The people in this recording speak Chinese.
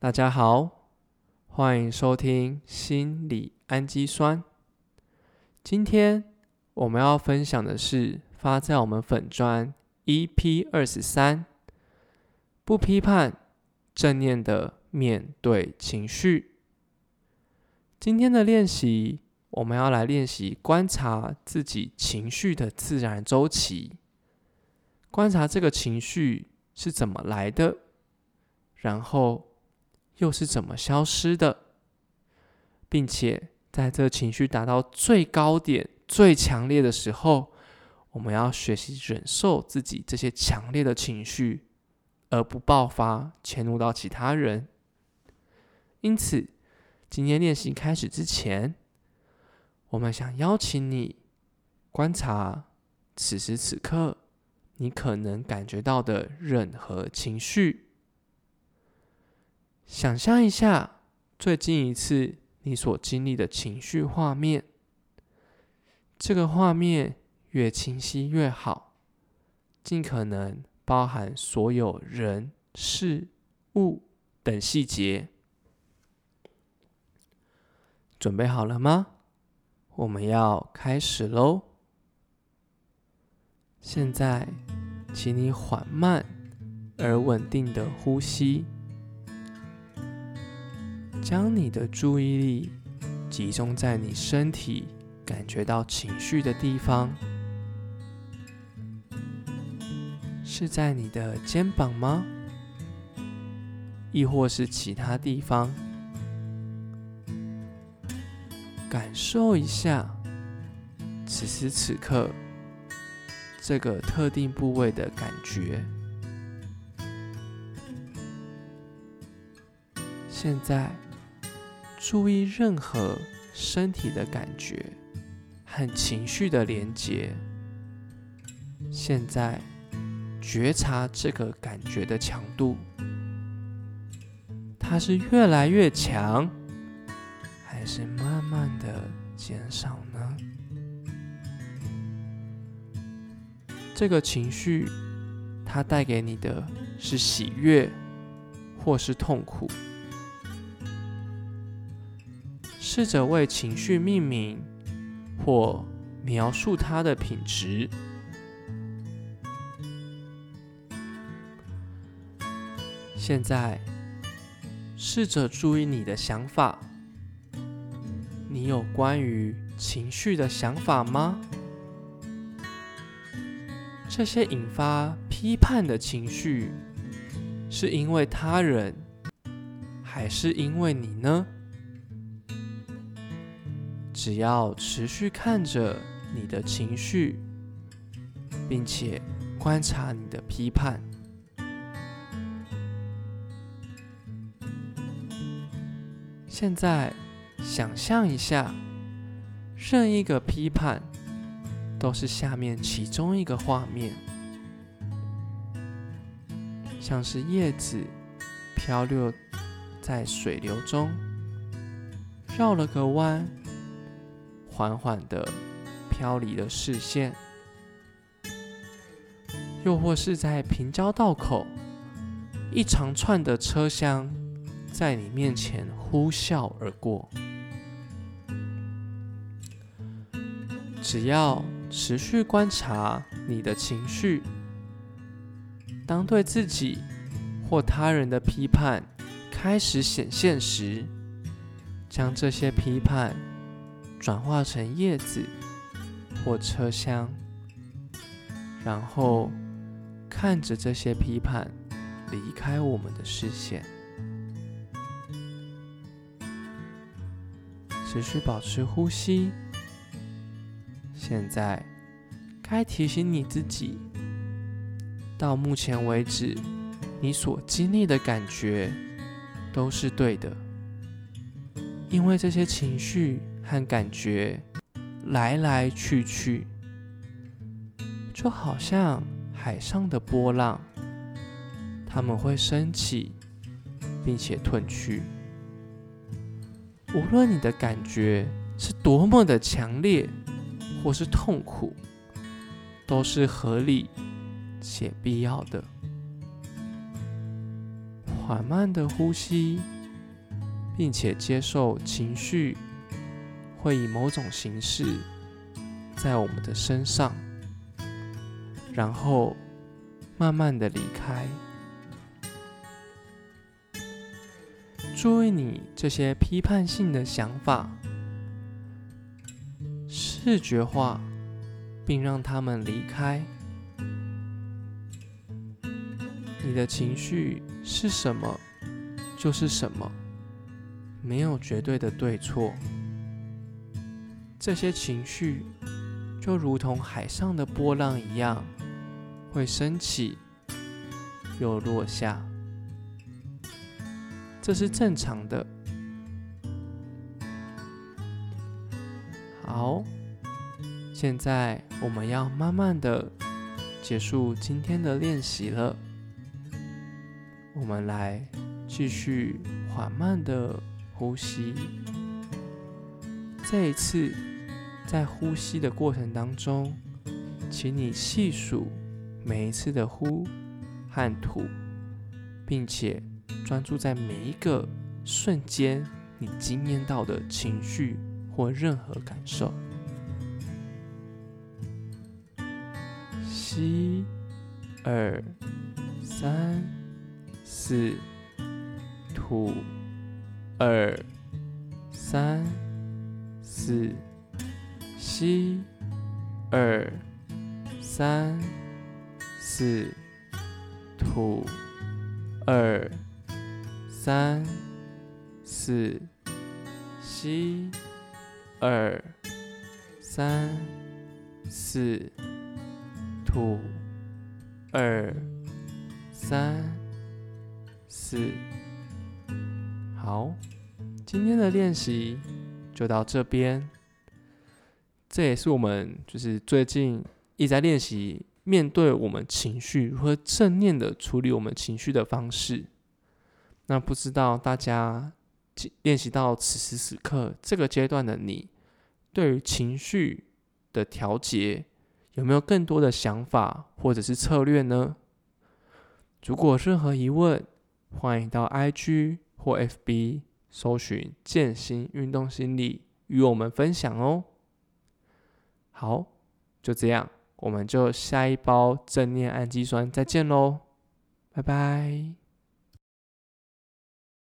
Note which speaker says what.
Speaker 1: 大家好，欢迎收听心理氨基酸。今天我们要分享的是发在我们粉专 EP 二十三，不批判，正念的面对情绪。今天的练习，我们要来练习观察自己情绪的自然周期，观察这个情绪是怎么来的，然后。又是怎么消失的，并且在这情绪达到最高点、最强烈的时候，我们要学习忍受自己这些强烈的情绪，而不爆发，迁怒到其他人。因此，今天练习开始之前，我们想邀请你观察此时此刻你可能感觉到的任何情绪。想象一下最近一次你所经历的情绪画面，这个画面越清晰越好，尽可能包含所有人、事物等细节。准备好了吗？我们要开始喽！现在，请你缓慢而稳定的呼吸。将你的注意力集中在你身体感觉到情绪的地方，是在你的肩膀吗？亦或是其他地方？感受一下此时此刻这个特定部位的感觉。现在。注意任何身体的感觉和情绪的连接。现在觉察这个感觉的强度，它是越来越强，还是慢慢的减少呢？这个情绪，它带给你的是喜悦，或是痛苦？试着为情绪命名，或描述它的品质。现在，试着注意你的想法。你有关于情绪的想法吗？这些引发批判的情绪，是因为他人，还是因为你呢？只要持续看着你的情绪，并且观察你的批判。现在想象一下，任一个批判都是下面其中一个画面，像是叶子漂流在水流中，绕了个弯。缓缓的飘离了视线，又或是在平交道口，一长串的车厢在你面前呼啸而过。只要持续观察你的情绪，当对自己或他人的批判开始显现时，将这些批判。转化成叶子或车厢，然后看着这些批判离开我们的视线，持续保持呼吸。现在该提醒你自己，到目前为止，你所经历的感觉都是对的，因为这些情绪。和感觉来来去去，就好像海上的波浪，他们会升起，并且退去。无论你的感觉是多么的强烈，或是痛苦，都是合理且必要的。缓慢的呼吸，并且接受情绪会以某种形式在我们的身上，然后慢慢的离开。注意你这些批判性的想法，视觉化，并让他们离开。你的情绪是什么，就是什么，没有绝对的对错。这些情绪就如同海上的波浪一样，会升起又落下。这是正常的。好，现在我们要慢慢的结束今天的练习了。我们来继续缓慢的呼吸。这一次，在呼吸的过程当中，请你细数每一次的呼和吐，并且。专注在每一个瞬间，你惊艳到的情绪或任何感受。吸，二，三，四，吐，二，三，四，吸，二，三，四，吐，二。三、四、吸，二、三、四、吐，二、三、四。好，今天的练习就到这边。这也是我们就是最近一直在练习面对我们情绪如何正念的处理我们情绪的方式。那不知道大家练习到此时此刻这个阶段的你，对于情绪的调节有没有更多的想法或者是策略呢？如果任何疑问，欢迎到 IG 或 FB 搜寻“健心运动心理”与我们分享哦。好，就这样，我们就下一包正念氨基酸再见喽，拜拜。